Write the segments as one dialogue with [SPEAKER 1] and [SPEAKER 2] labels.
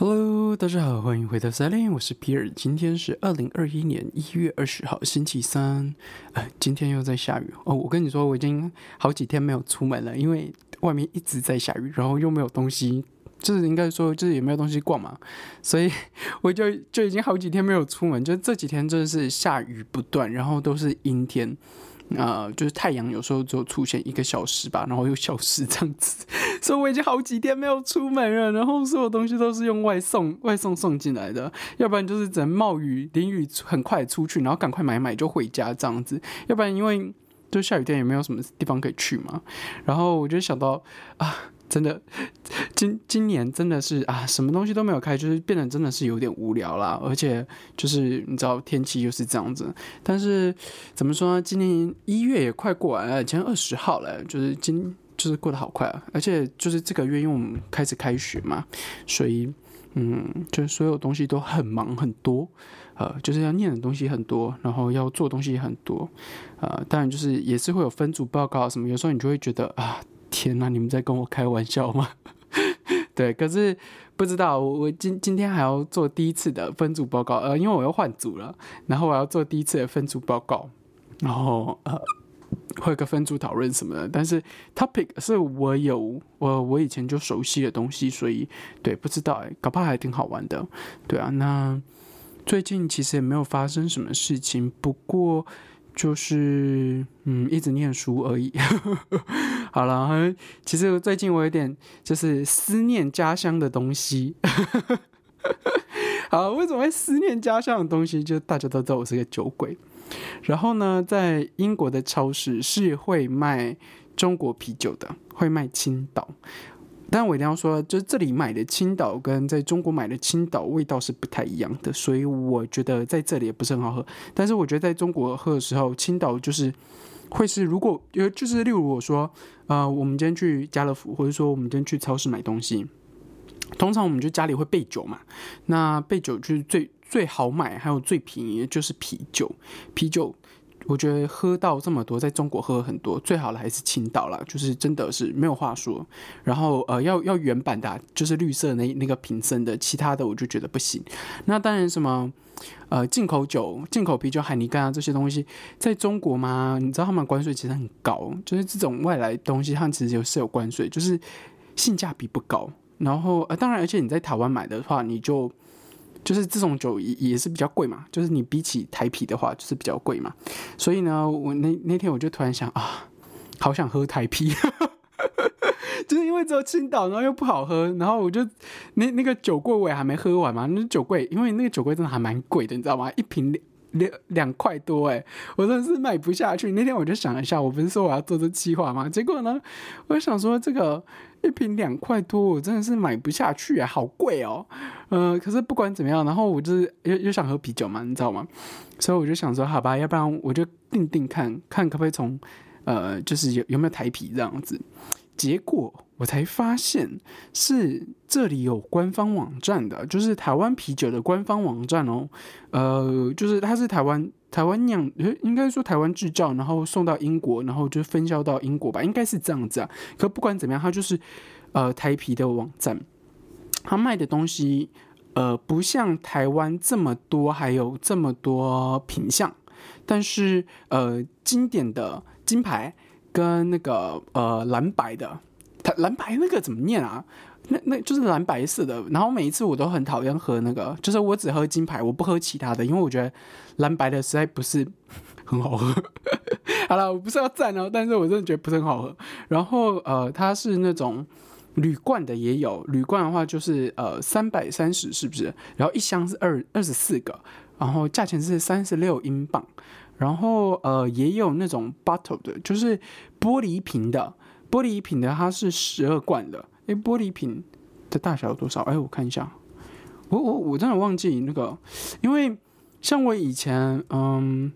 [SPEAKER 1] Hello，大家好，欢迎回到 s a l i n 我是皮尔。今天是二零二一年一月二十号，星期三。哎，今天又在下雨哦。我跟你说，我已经好几天没有出门了，因为外面一直在下雨，然后又没有东西，就是应该说就是也没有东西逛嘛，所以 我就就已经好几天没有出门。就这几天真的是下雨不断，然后都是阴天。啊，就是太阳有时候就出现一个小时吧，然后又消失这样子，所以我已经好几天没有出门了，然后所有东西都是用外送外送送进来的，要不然就是只能冒雨淋雨很快出去，然后赶快买买就回家这样子，要不然因为就下雨天也没有什么地方可以去嘛，然后我就想到啊。真的，今今年真的是啊，什么东西都没有开，就是变得真的是有点无聊啦。而且就是你知道天气又是这样子，但是怎么说呢？今年一月也快过完了，今天二十号了，就是今就是过得好快啊。而且就是这个月因为我们开始开学嘛，所以嗯，就所有东西都很忙很多，呃，就是要念的东西很多，然后要做东西也很多，呃，当然就是也是会有分组报告什么，有时候你就会觉得啊。天呐，你们在跟我开玩笑吗？对，可是不知道我我今今天还要做第一次的分组报告，呃，因为我要换组了，然后我要做第一次的分组报告，然后呃，会有个分组讨论什么的。但是 topic 是我有我我以前就熟悉的东西，所以对不知道哎，搞不好还挺好玩的。对啊，那最近其实也没有发生什么事情，不过。就是嗯，一直念书而已。好了，其实最近我有点就是思念家乡的东西。好，为什么会思念家乡的东西？就大家都知道我是个酒鬼。然后呢，在英国的超市是会卖中国啤酒的，会卖青岛。但我一定要说，就是这里买的青岛跟在中国买的青岛味道是不太一样的，所以我觉得在这里也不是很好喝。但是我觉得在中国喝的时候，青岛就是会是如果呃就是例如我说，呃，我们今天去家乐福，或者说我们今天去超市买东西，通常我们就家里会备酒嘛。那备酒就是最最好买，还有最便宜的就是啤酒，啤酒。我觉得喝到这么多，在中国喝很多，最好的还是青岛了，就是真的是没有话说。然后呃，要要原版的，就是绿色那那个瓶身的，其他的我就觉得不行。那当然什么呃进口酒、进口啤酒、海尼干啊这些东西，在中国嘛，你知道他们关税其实很高，就是这种外来东西，他们其实有是有关税，就是性价比不高。然后呃，当然，而且你在台湾买的话，你就。就是这种酒也也是比较贵嘛，就是你比起台啤的话，就是比较贵嘛。所以呢，我那那天我就突然想啊，好想喝台啤，就是因为只有青岛，然后又不好喝，然后我就那那个酒柜我也还没喝完嘛。那酒柜，因为那个酒柜真的还蛮贵的，你知道吗？一瓶两两块多，哎，我真的是买不下去。那天我就想了一下，我不是说我要做这计划吗？结果呢，我想说这个。一瓶两块多，我真的是买不下去啊，好贵哦。呃，可是不管怎么样，然后我就是又又想喝啤酒嘛，你知道吗？所以我就想说，好吧，要不然我就定定看看可不可以从呃，就是有有没有台啤这样子。结果我才发现是这里有官方网站的，就是台湾啤酒的官方网站哦。呃，就是它是台湾台湾酿，应该说台湾制造，然后送到英国，然后就分销到英国吧，应该是这样子啊。可不管怎么样，它就是呃台啤的网站，它卖的东西呃不像台湾这么多，还有这么多品相，但是呃经典的金牌。跟那个呃蓝白的，蓝白那个怎么念啊？那那就是蓝白色的。然后每一次我都很讨厌喝那个，就是我只喝金牌，我不喝其他的，因为我觉得蓝白的实在不是很好喝。好了，我不是要赞哦，但是我真的觉得不是很好喝。然后呃，它是那种铝罐的也有，铝罐的话就是呃三百三十，是不是？然后一箱是二二十四个，然后价钱是三十六英镑。然后呃也有那种 bottle 的，就是玻璃瓶的，玻璃瓶的它是十二罐的。诶，玻璃瓶的大小有多少？哎，我看一下，我我我真的忘记那个，因为像我以前嗯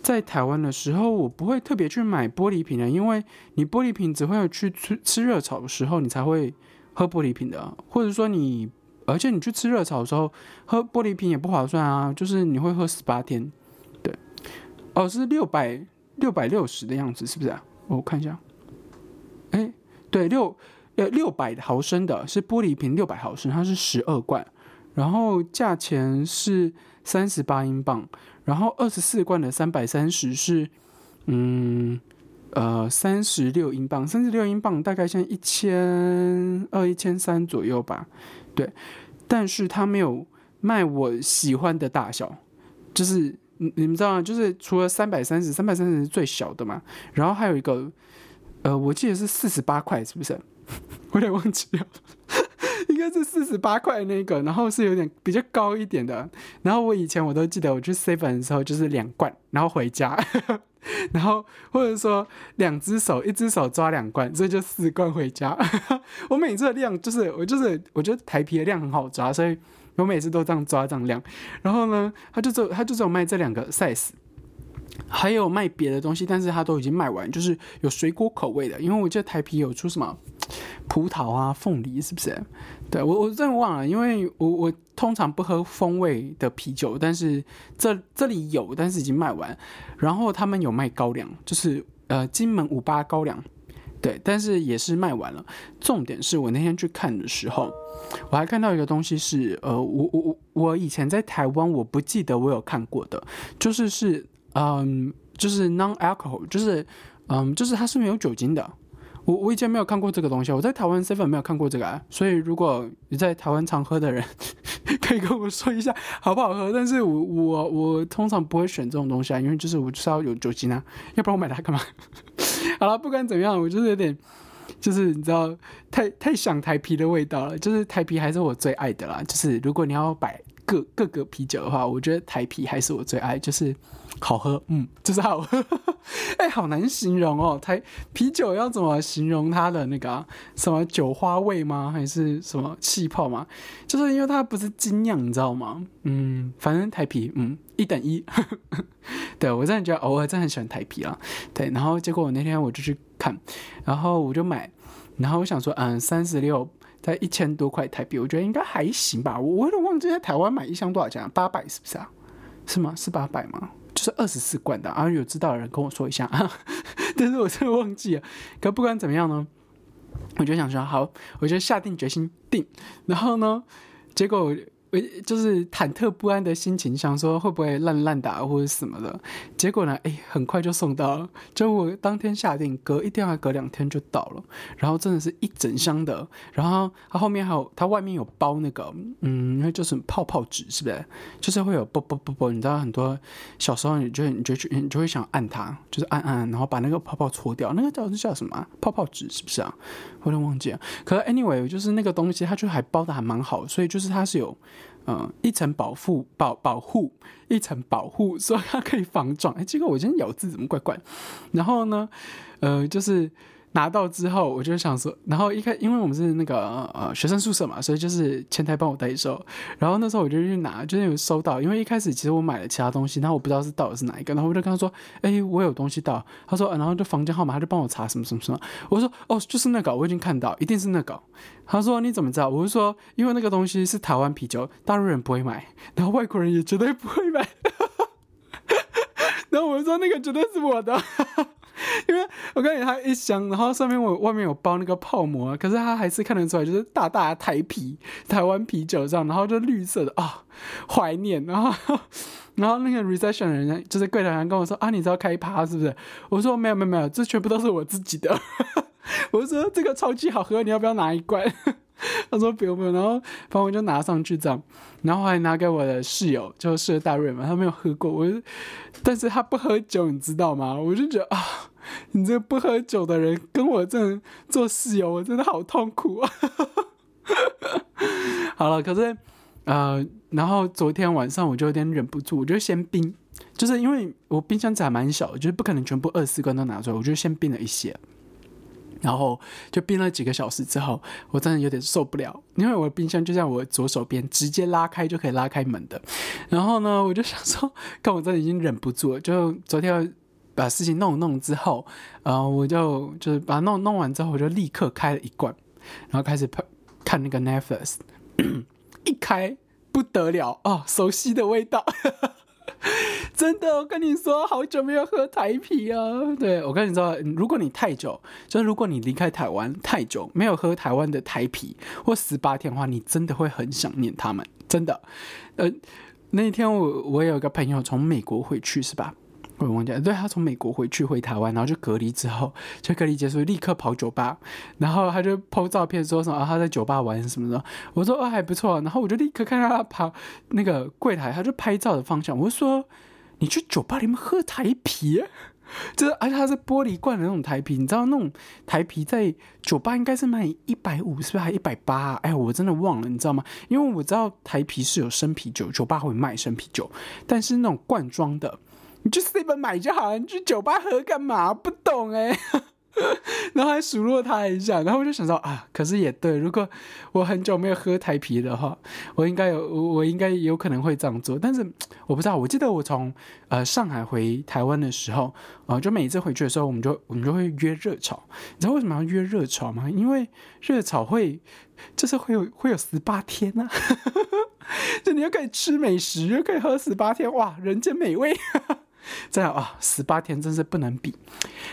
[SPEAKER 1] 在台湾的时候，我不会特别去买玻璃瓶的，因为你玻璃瓶只会去吃吃热炒的时候你才会喝玻璃瓶的，或者说你而且你去吃热炒的时候喝玻璃瓶也不划算啊，就是你会喝十八天。对哦，是六百六百六十的样子，是不是啊？我看一下，哎，对，六呃六百毫升的，是玻璃瓶六百毫升，它是十二罐，然后价钱是三十八英镑，然后二十四罐的三百三十是嗯呃三十六英镑，三十六英镑大概像一千二一千三左右吧，对，但是它没有卖我喜欢的大小，就是你你们知道吗？就是除了三百三十，三百三十是最小的嘛，然后还有一个。呃，我记得是四十八块，是不是？我有点忘记了，应该是四十八块那个，然后是有点比较高一点的。然后我以前我都记得，我去 seven 的时候就是两罐，然后回家，然后或者说两只手，一只手抓两罐，所以就四罐回家。我每次的量就是我就是我觉得台皮的量很好抓，所以我每次都这样抓这样量。然后呢，他就只有他就只有卖这两个 size。还有卖别的东西，但是它都已经卖完，就是有水果口味的。因为我记得台啤有出什么葡萄啊、凤梨，是不是？对我我真的忘了，因为我我通常不喝风味的啤酒，但是这这里有，但是已经卖完。然后他们有卖高粱，就是呃金门五八高粱，对，但是也是卖完了。重点是我那天去看的时候，我还看到一个东西是呃我我我我以前在台湾我不记得我有看过的，就是是。嗯，就是 non-alcohol，就是嗯，就是它是没有酒精的。我我以前没有看过这个东西，我在台湾 seven 没有看过这个啊。所以如果你在台湾常喝的人，可以跟我说一下好不好喝。但是我我我通常不会选这种东西啊，因为就是我就是要有酒精啊，要不然我买它干嘛？好了，不管怎么样，我就是有点，就是你知道，太太想台啤的味道了。就是台啤还是我最爱的啦。就是如果你要摆各各个啤酒的话，我觉得台啤还是我最爱，就是。好喝，嗯，就是好喝，哎，好难形容哦。台啤酒要怎么形容它的那个什么酒花味吗？还是什么气泡吗？就是因为它不是精酿，你知道吗？嗯，反正台啤，嗯，一等一。对我真的觉得偶尔真的很喜欢台啤啊。对，然后结果我那天我就去看，然后我就买，然后我想说，嗯，三十六在一千多块台币，我觉得应该还行吧。我我有点忘记在台湾买一箱多少钱，八百是不是啊？是吗？是八百吗？就是二十四罐的，然后有知道的人跟我说一下啊，但是我真的忘记了。可不管怎么样呢，我就想说好，我就下定决心定，然后呢，结果。就是忐忑不安的心情，想说会不会烂烂的或者什么的，结果呢，哎，很快就送到了。就我当天下定，隔一天还隔两天就到了。然后真的是一整箱的，然后它后面还有，它外面有包那个，嗯，因为就是泡泡纸，是不是？就是会有啵啵啵啵，你知道很多小时候你就你就去你就会想按它，就是按按，然后把那个泡泡搓掉，那个叫叫什么？泡泡纸是不是啊？我有点忘记了。可是 anyway，就是那个东西，它就还包的还蛮好，所以就是它是有。嗯，一层保护保保护，一层保护，所以它可以防撞。哎，结果我今天咬字怎么怪怪？然后呢，呃，就是。拿到之后，我就想说，然后一开，因为我们是那个呃学生宿舍嘛，所以就是前台帮我代收。然后那时候我就去拿，就是有收到，因为一开始其实我买了其他东西，然后我不知道是到底是哪一个，然后我就跟他说，哎，我有东西到。他说，然后就房间号码，他就帮我查什么什么什么。我说，哦，就是那个，我已经看到，一定是那个。他说，你怎么知道？我是说，因为那个东西是台湾啤酒，大陆人不会买，然后外国人也绝对不会买。然后我说，那个绝对是我的。因为我感觉它一箱，然后上面我外面有包那个泡沫，可是它还是看得出来，就是大大的台啤，台湾啤酒这样，然后就绿色的啊，怀念。然后，然后那个 reception 人就是柜台人跟我说啊，你知道开趴是不是？我说没有没有没有，这全部都是我自己的。我说这个超级好喝，你要不要拿一罐？他说不用不用，然后反正我就拿上去这样，然后还拿给我的室友，就是大瑞嘛，他没有喝过，我，但是他不喝酒，你知道吗？我就觉得啊，你这不喝酒的人跟我这做室友，我真的好痛苦啊。好了，可是呃，然后昨天晚上我就有点忍不住，我就先冰，就是因为我冰箱还蛮小，就是不可能全部二十四罐都拿出来，我就先冰了一些。然后就冰了几个小时之后，我真的有点受不了，因为我的冰箱就在我左手边，直接拉开就可以拉开门的。然后呢，我就想说，看我真的已经忍不住了，就昨天把事情弄弄之后，呃，我就就是把弄弄完之后，我就立刻开了一罐，然后开始看那个 Netflix，一开不得了哦，熟悉的味道。真的，我跟你说，好久没有喝台啤啊。对我跟你说，如果你太久，就是如果你离开台湾太久，没有喝台湾的台啤或十八天的话，你真的会很想念他们，真的。呃，那天我我有一个朋友从美国回去，是吧？我忘记，对他从美国回去回台湾，然后就隔离之后，就隔离结束立刻跑酒吧，然后他就 po 照片说什么啊他在酒吧玩什么的。我说哦还不错，然后我就立刻看到他跑那个柜台，他就拍照的方向，我就说。你去酒吧里面喝台啤，就是而且它是玻璃罐的那种台啤，你知道那种台啤在酒吧应该是卖一百五，是不是还一百八？哎，我真的忘了，你知道吗？因为我知道台啤是有生啤酒，酒吧会卖生啤酒，但是那种罐装的，你就随便买就好了。你去酒吧喝干嘛？不懂哎。然后还数落他一下，然后我就想到啊，可是也对，如果我很久没有喝台啤的话，我应该有，我应该有可能会这样做。但是我不知道，我记得我从呃上海回台湾的时候，呃，就每一次回去的时候，我们就我们就会约热炒。你知道为什么要约热炒吗？因为热炒会就是会有会有十八天呢，就你又可以吃美食，又可以喝十八天，哇，人间美味。这样啊，十八天真是不能比。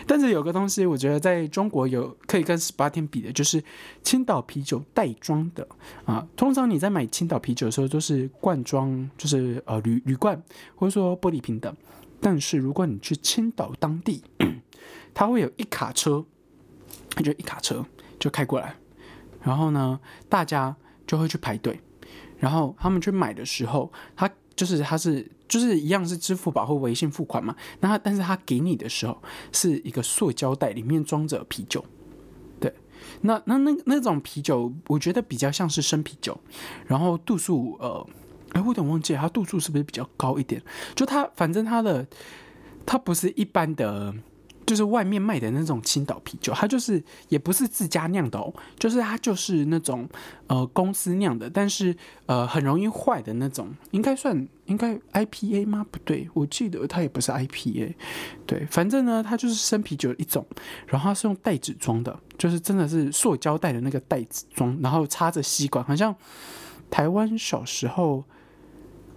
[SPEAKER 1] 但是有个东西，我觉得在中国有可以跟十八天比的，就是青岛啤酒袋装的啊。通常你在买青岛啤酒的时候，都是罐装，就是呃铝铝罐或者说玻璃瓶的。但是如果你去青岛当地，它会有一卡车，就一卡车就开过来，然后呢，大家就会去排队，然后他们去买的时候，他就是它是。就是一样是支付宝或微信付款嘛，那但是它给你的时候是一个塑胶袋，里面装着啤酒，对，那那那那种啤酒，我觉得比较像是生啤酒，然后度数呃，哎，我有点忘记它度数是不是比较高一点，就它反正它的它不是一般的。就是外面卖的那种青岛啤酒，它就是也不是自家酿的哦，就是它就是那种呃公司酿的，但是呃很容易坏的那种，应该算应该 IPA 吗？不对，我记得它也不是 IPA，对，反正呢它就是生啤酒一种，然后它是用袋子装的，就是真的是塑胶袋的那个袋子装，然后插着吸管，好像台湾小时候。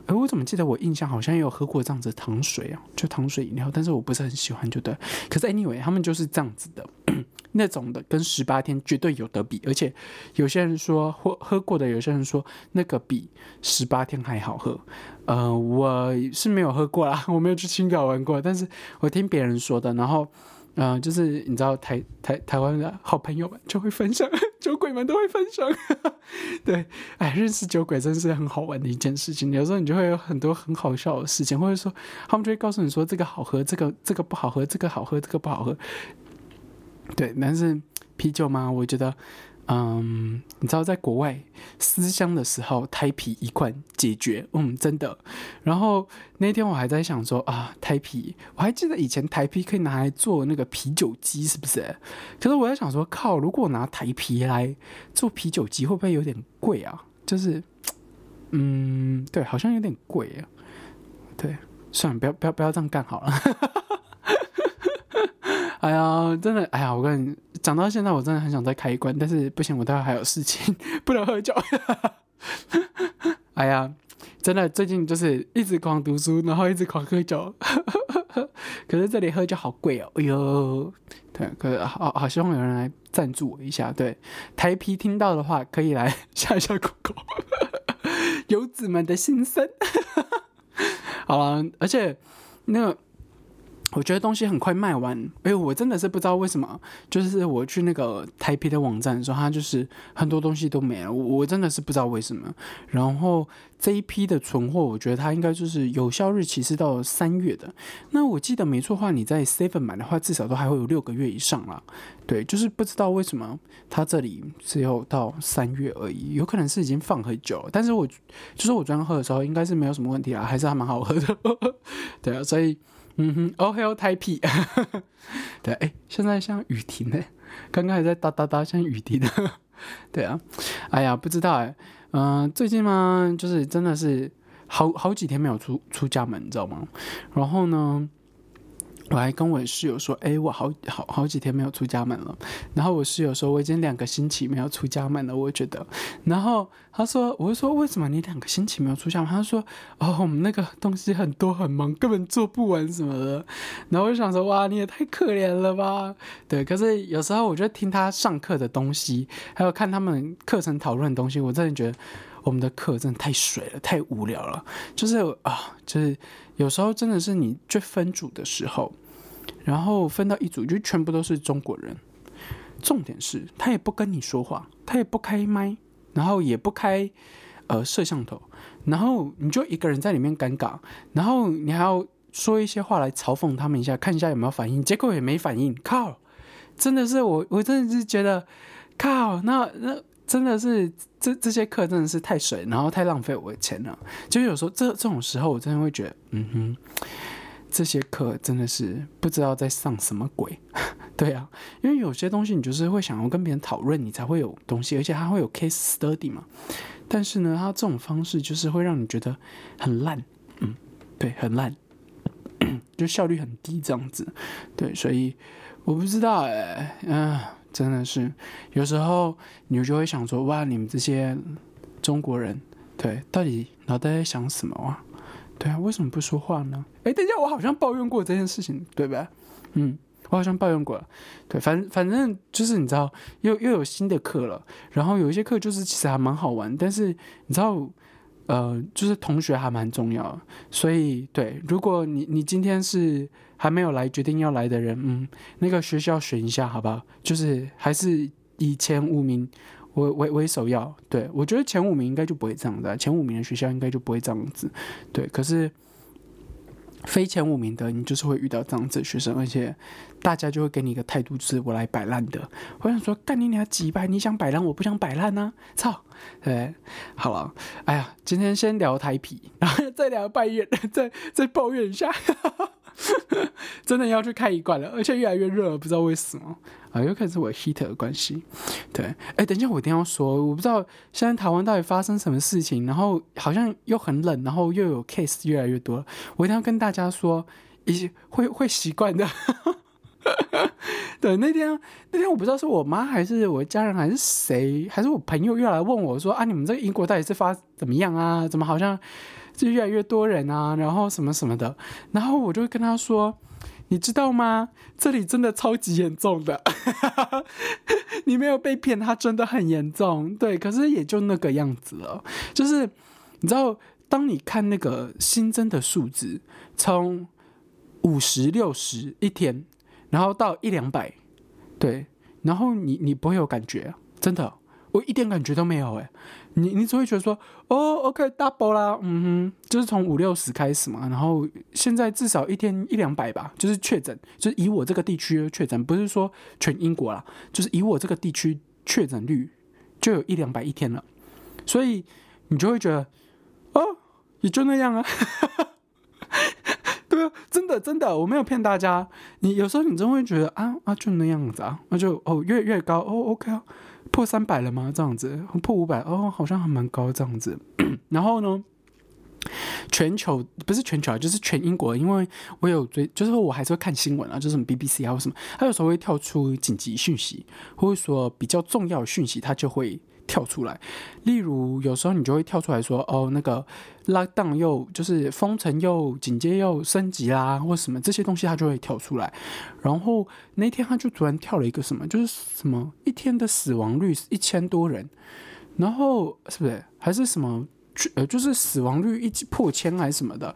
[SPEAKER 1] 哎，我怎么记得我印象好像也有喝过这样子糖水啊，就糖水饮料，但是我不是很喜欢，就对。可是 anyway，他们就是这样子的 那种的，跟十八天绝对有得比。而且有些人说喝喝过的，有些人说那个比十八天还好喝。呃，我是没有喝过啦，我没有去青岛玩过，但是我听别人说的，然后。嗯，就是你知道台台台湾的好朋友们就会分享，酒鬼们都会分享，对，哎，认识酒鬼真是很好玩的一件事情。有时候你就会有很多很好笑的事情，或者说他们就会告诉你说这个好喝，这个这个不好喝，这个好喝，这个不好喝。对，但是啤酒嘛，我觉得。嗯，你知道在国外思乡的时候，台皮一罐解决，嗯，真的。然后那天我还在想说啊，台皮，我还记得以前台皮可以拿来做那个啤酒机，是不是？可是我在想说，靠，如果拿台皮来做啤酒机，会不会有点贵啊？就是，嗯，对，好像有点贵啊。对，算了，不要不要不要这样干好了。哎呀，真的，哎呀，我跟你讲到现在，我真的很想再开一关，但是不行，我待会还有事情，不能喝酒。哎呀，真的，最近就是一直狂读书，然后一直狂喝酒。可是这里喝酒好贵哦，哎呦，对，可是好好希望有人来赞助我一下。对，台皮听到的话，可以来下一下广告。游子们的心声。好了，而且那。我觉得东西很快卖完，哎，我真的是不知道为什么，就是我去那个台啤的网站的时候，它就是很多东西都没了，我真的是不知道为什么。然后这一批的存货，我觉得它应该就是有效日期是到三月的。那我记得没错的话，你在 Seven 买的话，至少都还会有六个月以上啦。对，就是不知道为什么它这里只有到三月而已，有可能是已经放很久了。但是我就是我昨天喝的时候，应该是没有什么问题啊，还是还蛮好喝的。对啊，所以。嗯哼，Oh hell type，对，哎，现在像雨停呢，刚刚还在哒哒哒，像雨停的，对啊，哎呀，不知道哎，嗯，最近嘛，就是真的是好好几天没有出出家门，你知道吗？然后呢，我还跟我室友说：“哎，我好好好几天没有出家门了。”然后我室友说：“我已经两个星期没有出家门了。”我觉得，然后他说：“我就说为什么你两个星期没有出家门？”他说：“哦，我们那个东西很多很忙，根本做不完什么的。”然后我就想说：“哇，你也太可怜了吧？”对，可是有时候我就听他上课的东西，还有看他们课程讨论的东西，我真的觉得我们的课真的太水了，太无聊了。就是啊，就是。有时候真的是你最分组的时候，然后分到一组就全部都是中国人。重点是他也不跟你说话，他也不开麦，然后也不开呃摄像头，然后你就一个人在里面尴尬，然后你还要说一些话来嘲讽他们一下，看一下有没有反应，结果也没反应。靠，真的是我，我真的是觉得靠，那那。真的是这这些课真的是太水，然后太浪费我的钱了。就有时候这这种时候，我真的会觉得，嗯哼，这些课真的是不知道在上什么鬼。对啊，因为有些东西你就是会想要跟别人讨论，你才会有东西，而且它会有 case study 嘛。但是呢，它这种方式就是会让你觉得很烂，嗯，对，很烂，就效率很低这样子。对，所以我不知道哎，嗯。真的是，有时候你就会想说：哇，你们这些中国人，对，到底脑袋在想什么啊？对啊，为什么不说话呢？哎，等一下，我好像抱怨过这件事情，对吧？嗯，我好像抱怨过了。对，反反正就是你知道，又又有新的课了，然后有一些课就是其实还蛮好玩，但是你知道，呃，就是同学还蛮重要，所以对，如果你你今天是。还没有来决定要来的人，嗯，那个学校选一下，好不好？就是还是以前五名为为为首要。对我觉得前五名应该就不会这样子，前五名的学校应该就不会这样子。对，可是非前五名的，你就是会遇到这样子的学生，而且大家就会给你一个态度，是我来摆烂的。我想说，干你俩几百，你想摆烂，我不想摆烂呢。操！对，好了，哎呀，今天先聊台皮，然后再聊拜怨，再再抱怨一下。真的要去开一罐了，而且越来越热，不知道为什么啊，有可能是我 heat 的关系。对，哎，等一下我一定要说，我不知道现在台湾到底发生什么事情，然后好像又很冷，然后又有 case 越来越多，我一定要跟大家说，一些会会习惯的。对，那天那天我不知道是我妈还是我家人还是谁，还是我朋友又来问我说啊，你们这个英国到底是发怎么样啊？怎么好像？就越来越多人啊，然后什么什么的，然后我就跟他说：“你知道吗？这里真的超级严重的，你没有被骗，它真的很严重。对，可是也就那个样子了。就是你知道，当你看那个新增的数字从五十六十一天，然后到一两百，对，然后你你不会有感觉，真的。”我一点感觉都没有哎，你你只会觉得说哦，OK，double 啦，嗯哼，就是从五六十开始嘛，然后现在至少一天一两百吧，就是确诊，就是以我这个地区确诊，不是说全英国啦，就是以我这个地区确诊率就有一两百一天了，所以你就会觉得哦，也就那样啊，对啊，真的真的，我没有骗大家，你有时候你真会觉得啊啊就那样子啊，那就哦越越高哦，OK 啊。破三百了吗？这样子破五百哦，好像还蛮高这样子。然后呢，全球不是全球啊，就是全英国，因为我有追，就是我还是会看新闻啊，就是什么 BBC 啊或什么，它有时候会跳出紧急讯息，或者说比较重要的讯息，它就会。跳出来，例如有时候你就会跳出来说，哦，那个 lockdown 又就是封城又紧接又升级啦，或什么这些东西，它就会跳出来。然后那天他就突然跳了一个什么，就是什么一天的死亡率一千多人，然后是不是还是什么呃，就是死亡率一破千还是什么的，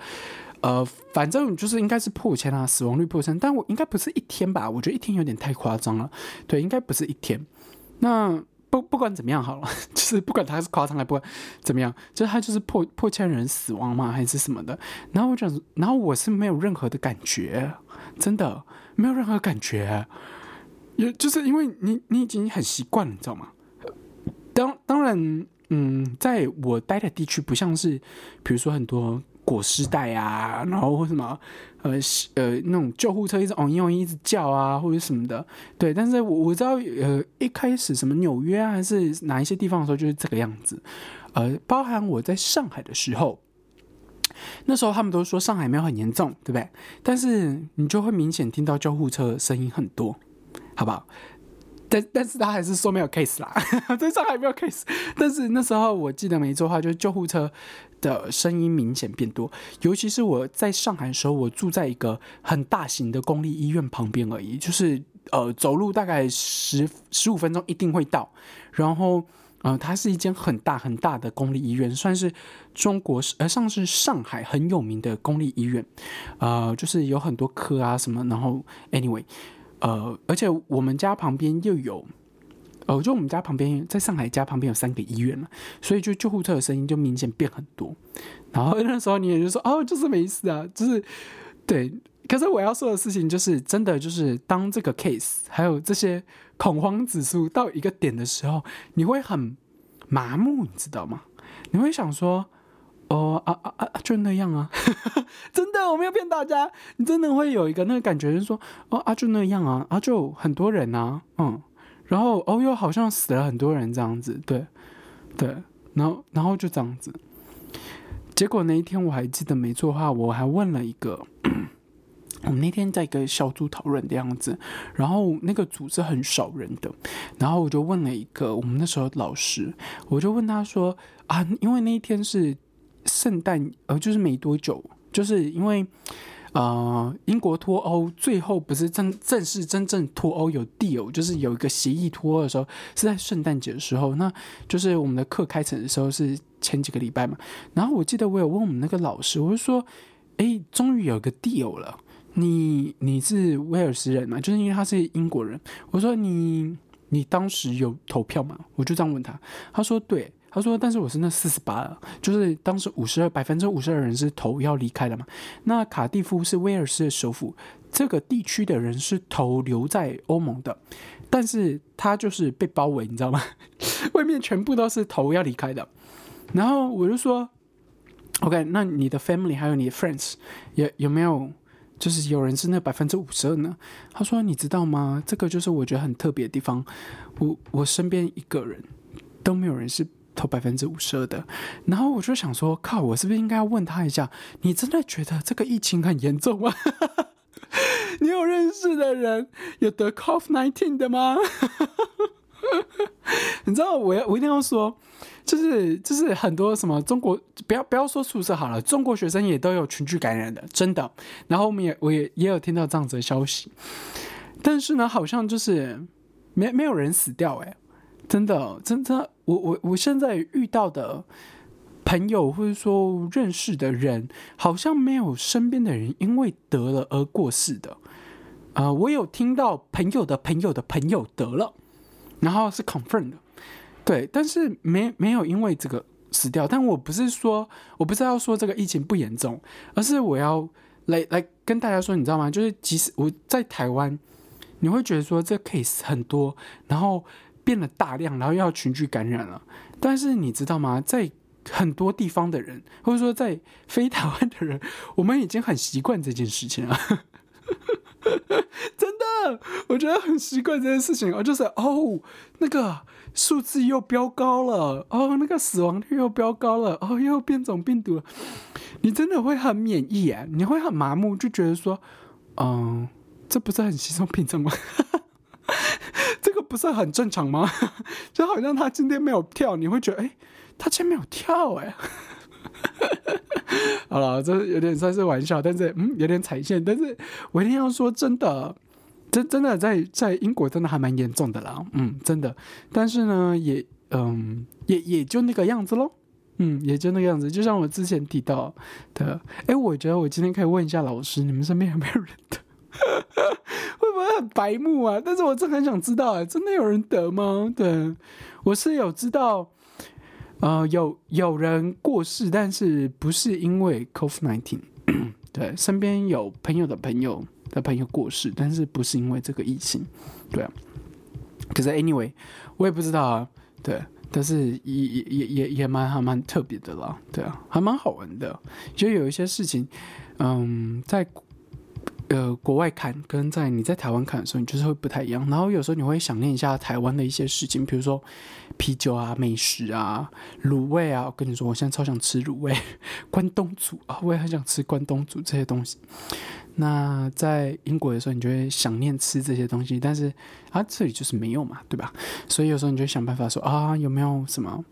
[SPEAKER 1] 呃，反正就是应该是破千啊，死亡率破千，但我应该不是一天吧？我觉得一天有点太夸张了，对，应该不是一天。那不不管怎么样好了，就是不管他是夸张还不管怎么样，就是他就是破破千人死亡嘛，还是什么的。然后我讲，然后我是没有任何的感觉，真的没有任何感觉，也就是因为你你已经很习惯了，你知道吗？当当然，嗯，在我待的地区不像是，比如说很多。裹尸袋啊，然后或什么，呃呃，那种救护车一直嗡嗡一直叫啊，或者什么的，对。但是我我知道，呃，一开始什么纽约啊，还是哪一些地方的时候，就是这个样子。呃，包含我在上海的时候，那时候他们都说上海没有很严重，对不对？但是你就会明显听到救护车声音很多，好不好？但但是他还是说没有 case 啦，在上海没有 case。但是那时候我记得没错的话，就是救护车的声音明显变多，尤其是我在上海的时候，我住在一个很大型的公立医院旁边而已，就是呃走路大概十十五分钟一定会到。然后呃，它是一间很大很大的公立医院，算是中国呃上是上海很有名的公立医院，呃，就是有很多科啊什么。然后 anyway。呃，而且我们家旁边又有，呃，就我们家旁边，在上海家旁边有三个医院嘛，所以就救护车的声音就明显变很多。然后那时候你也就说，哦，就是没事啊，就是对。可是我要说的事情就是，真的就是当这个 case 还有这些恐慌指数到一个点的时候，你会很麻木，你知道吗？你会想说。哦啊啊啊！就那样啊，真的，我没有骗大家。你真的会有一个那个感觉，就是说，哦啊，就那样啊，啊，就很多人啊，嗯，然后哦，又好像死了很多人这样子，对，对，然后然后就这样子。结果那一天我还记得没错的话，我还问了一个，我们那天在一个小组讨论的样子，然后那个组是很少人的，然后我就问了一个我们那时候老师，我就问他说啊，因为那一天是。圣诞呃，就是没多久，就是因为呃，英国脱欧最后不是正正式真正脱欧有 deal，就是有一个协议脱欧的时候是在圣诞节的时候，那就是我们的课开成的时候是前几个礼拜嘛。然后我记得我有问我们那个老师，我就说，哎，终于有个 deal 了，你你是威尔斯人嘛？就是因为他是英国人，我说你你当时有投票吗？我就这样问他，他说对。他说：“但是我是那四十八，就是当时五十二百分之五十二人是投要离开的嘛。那卡蒂夫是威尔士的首府，这个地区的人是投留在欧盟的，但是他就是被包围，你知道吗？外面全部都是投要离开的。然后我就说：‘OK，那你的 family 还有你的 friends 有有没有，就是有人是那百分之五十二呢？’他说：‘你知道吗？这个就是我觉得很特别的地方。我我身边一个人都没有人是。’投百分之五十二的，然后我就想说，靠，我是不是应该要问他一下？你真的觉得这个疫情很严重吗？你有认识的人有得 Covid nineteen 的吗？你知道，我要我一定要说，就是就是很多什么中国，不要不要说宿舍好了，中国学生也都有群聚感染的，真的。然后我们也我也也有听到这样子的消息，但是呢，好像就是没没有人死掉，哎。真的，真的，我我我现在遇到的朋友或者说认识的人，好像没有身边的人因为得了而过世的。啊，我有听到朋友的朋友的朋友得了，然后是 confirm 的，对，但是没没有因为这个死掉。但我不是说，我不是要说这个疫情不严重，而是我要来来跟大家说，你知道吗？就是即使我在台湾，你会觉得说这 case 很多，然后。变了大量，然后要群聚感染了。但是你知道吗？在很多地方的人，或者说在非台湾的人，我们已经很习惯这件事情了。真的，我觉得很习惯这件事情。哦，就是哦，那个数字又飙高了，哦，那个死亡率又飙高了，哦，又变种病毒了。你真的会很免疫啊？你会很麻木，就觉得说，嗯，这不是很稀松平常吗？这个不是很正常吗？就好像他今天没有跳，你会觉得，哎，他今天没有跳，哎，好了，这有点算是玩笑，但是嗯，有点踩线。但是我一定要说，真的，真真的在在英国真的还蛮严重的啦，嗯，真的。但是呢，也嗯，也也就那个样子喽，嗯，也就那个样子。就像我之前提到的，哎，我觉得我今天可以问一下老师，你们身边有没有人的？会不会很白目啊？但是我真的很想知道，哎，真的有人得吗？对，我是有知道，呃，有有人过世，但是不是因为 COVID nineteen？对，身边有朋友的朋友的朋友过世，但是不是因为这个疫情？对啊。可是 anyway，我也不知道啊。对，但是也也也也也蛮还蛮特别的啦。对啊，还蛮好玩的。就有一些事情，嗯，在。呃，国外看跟在你在台湾看的时候，你就是会不太一样。然后有时候你会想念一下台湾的一些事情，比如说啤酒啊、美食啊、卤味啊。我跟你说，我现在超想吃卤味，关东煮啊，我也很想吃关东煮这些东西。那在英国的时候，你就会想念吃这些东西，但是啊，这里就是没有嘛，对吧？所以有时候你就想办法说啊，有没有什么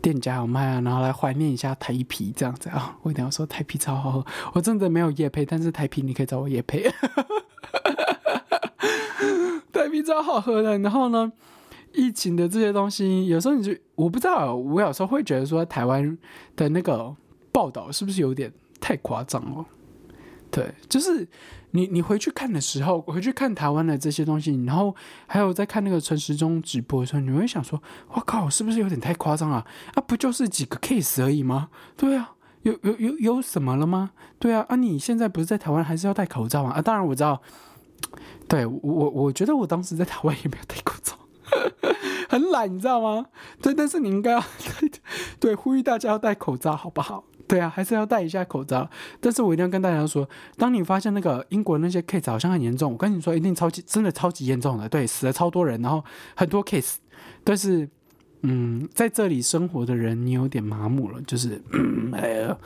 [SPEAKER 1] 店家有卖啊，然后来怀念一下台啤这样子啊。我一定要说台啤超好喝，我真的没有夜配，但是台啤你可以找我夜配，台啤超好喝的。然后呢，疫情的这些东西，有时候你就我不知道，我有时候会觉得说台湾的那个报道是不是有点太夸张了？对，就是你你回去看的时候，回去看台湾的这些东西，然后还有在看那个陈时中直播的时候，你会想说：“我靠，是不是有点太夸张了？啊，不就是几个 case 而已吗？对啊，有有有有什么了吗？对啊，啊，你现在不是在台湾，还是要戴口罩吗？啊，当然我知道，对我我觉得我当时在台湾也没有戴口罩，很懒，你知道吗？对，但是你应该要对呼吁大家要戴口罩，好不好？” 对啊，还是要戴一下口罩。但是我一定要跟大家说，当你发现那个英国那些 case 好像很严重，我跟你说，一定超级真的超级严重的，对，死了超多人，然后很多 case。但是，嗯，在这里生活的人，你有点麻木了，就是，哎呀。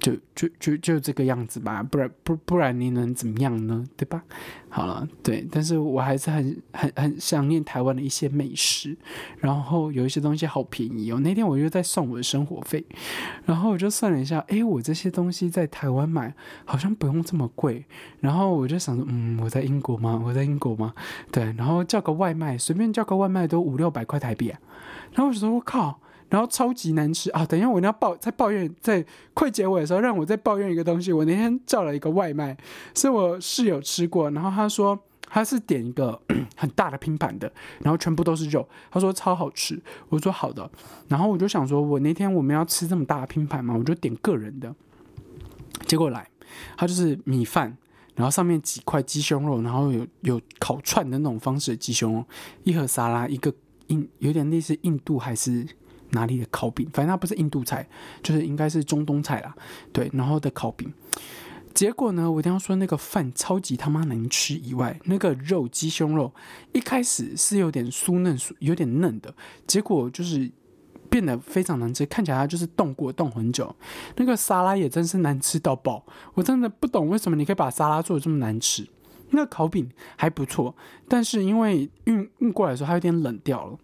[SPEAKER 1] 就就就就这个样子吧，不然不不然你能怎么样呢？对吧？好了，对，但是我还是很很很想念台湾的一些美食，然后有一些东西好便宜哦。那天我就在算我的生活费，然后我就算了一下，诶，我这些东西在台湾买好像不用这么贵，然后我就想说，嗯，我在英国吗？我在英国吗？对，然后叫个外卖，随便叫个外卖都五六百块台币啊，然后我就说，我靠。然后超级难吃啊！等一下，我要抱在抱怨，在快结尾的时候，让我再抱怨一个东西。我那天叫了一个外卖，是我室友吃过，然后他说他是点一个 很大的拼盘的，然后全部都是肉，他说超好吃。我说好的，然后我就想说，我那天我们要吃这么大的拼盘嘛，我就点个人的。结果来，他就是米饭，然后上面几块鸡胸肉，然后有有烤串的那种方式的鸡胸肉，一盒沙拉，一个印有点类似印度还是。哪里的烤饼？反正它不是印度菜，就是应该是中东菜啦。对，然后的烤饼。结果呢，我一定要说那个饭超级他妈难吃，以外那个肉鸡胸肉一开始是有点酥嫩，有点嫩的，结果就是变得非常难吃，看起来它就是冻过，冻很久。那个沙拉也真是难吃到爆，我真的不懂为什么你可以把沙拉做的这么难吃。那个烤饼还不错，但是因为运运过来的时候它有点冷掉了。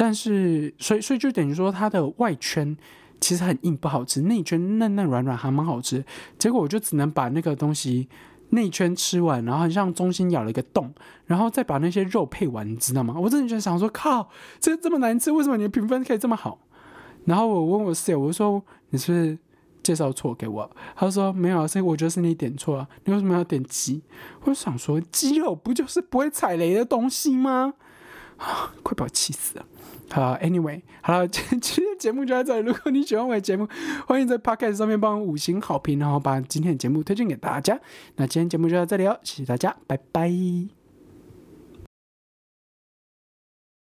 [SPEAKER 1] 但是，所以，所以就等于说，它的外圈其实很硬，不好吃；内圈嫩嫩软软，还蛮好吃。结果我就只能把那个东西内圈吃完，然后很像中心咬了一个洞，然后再把那些肉配完，你知道吗？我真的就想说，靠，这这么难吃，为什么你的评分可以这么好？然后我问我室友，我说你是不是介绍错给我？他说没有，所以我觉得是你点错了。你为什么要点鸡？我就想说，鸡肉不就是不会踩雷的东西吗？啊，快把我气死了！好，Anyway，好了，今今天节目就到这里。如果你喜欢我的节目，欢迎在 Podcast 上面帮我五星好评，然后把今天的节目推荐给大家。那今天节目就到这里哦，谢谢大家，拜拜。